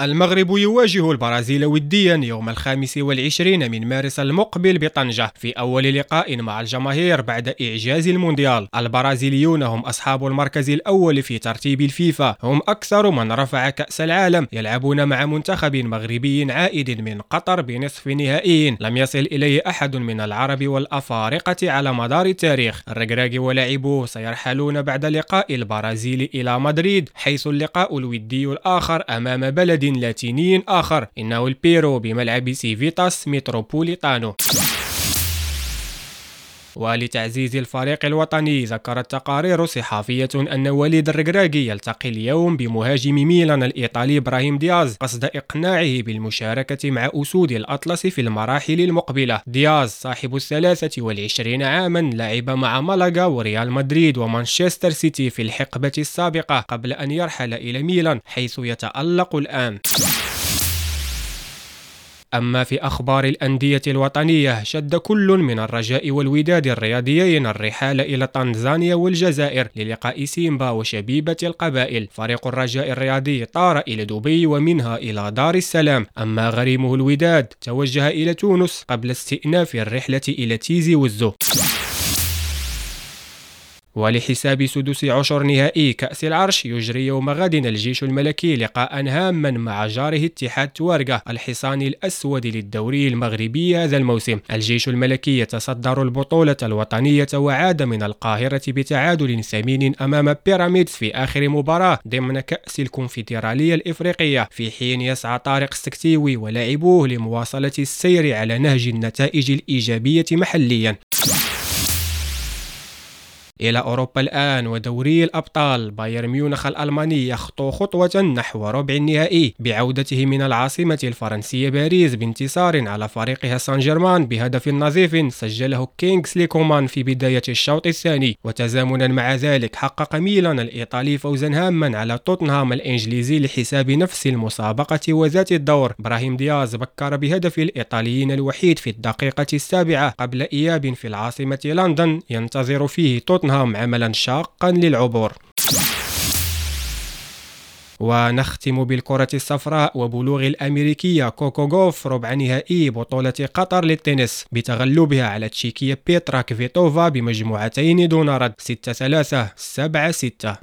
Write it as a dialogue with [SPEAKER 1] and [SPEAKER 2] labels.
[SPEAKER 1] المغرب يواجه البرازيل وديا يوم الخامس والعشرين من مارس المقبل بطنجة في أول لقاء مع الجماهير بعد إعجاز المونديال. البرازيليون هم أصحاب المركز الأول في ترتيب الفيفا. هم أكثر من رفع كأس العالم يلعبون مع منتخب مغربي عائد من قطر بنصف نهائي. لم يصل إليه أحد من العرب والأفارقة على مدار التاريخ. الركراكي ولاعبوه سيرحلون بعد لقاء البرازيل إلى مدريد حيث اللقاء الودي الآخر أمام بلد لاتيني آخر. إنه البيرو بملعب سيفيتاس متروبوليتانو ولتعزيز الفريق الوطني ذكرت تقارير صحافية أن وليد الركراكي يلتقي اليوم بمهاجم ميلان الإيطالي إبراهيم دياز قصد إقناعه بالمشاركة مع أسود الأطلس في المراحل المقبلة. دياز صاحب الثلاثة والعشرين عاما لعب مع مالاغا وريال مدريد ومانشستر سيتي في الحقبة السابقة قبل أن يرحل إلى ميلان حيث يتألق الآن. أما في أخبار الأندية الوطنية شد كل من الرجاء والوداد الرياضيين الرحال إلى تنزانيا والجزائر للقاء سيمبا وشبيبة القبائل. فريق الرجاء الرياضي طار إلى دبي ومنها إلى دار السلام. أما غريمه الوداد توجه إلى تونس قبل استئناف الرحلة إلى تيزي وزو ولحساب سدس عشر نهائي كأس العرش يجري يوم غد الجيش الملكي لقاء هاما مع جاره اتحاد توارقة الحصان الأسود للدوري المغربي هذا الموسم. الجيش الملكي يتصدر البطولة الوطنية وعاد من القاهرة بتعادل ثمين أمام بيراميدز في آخر مباراة ضمن كأس الكونفدرالية الإفريقية. في حين يسعى طارق السكتيوي ولاعبوه لمواصلة السير على نهج النتائج الإيجابية محليا. إلى أوروبا الآن ودوري الأبطال. بايرن ميونخ الألماني يخطو خطوة نحو ربع النهائي بعودته من العاصمة الفرنسية باريس بانتصار على فريقها سان جيرمان بهدف نظيف سجله كينغسلي كومان في بداية الشوط الثاني. وتزامنا مع ذلك حقق ميلان الإيطالي فوزا هاما على توتنهام الإنجليزي لحساب نفس المسابقة وذات الدور. براهيم دياز بكر بهدف الإيطاليين الوحيد في الدقيقة السابعة قبل إياب في العاصمة لندن. ينتظر فيه توتنهام توتنهام عملا شاقا للعبور. ونختم بالكرة الصفراء وبلوغ الأمريكية كوكو غوف ربع نهائي بطولة قطر للتنس بتغلبها على التشيكية بيترا كفيتوفا بمجموعتين دون رد 6 3 7 6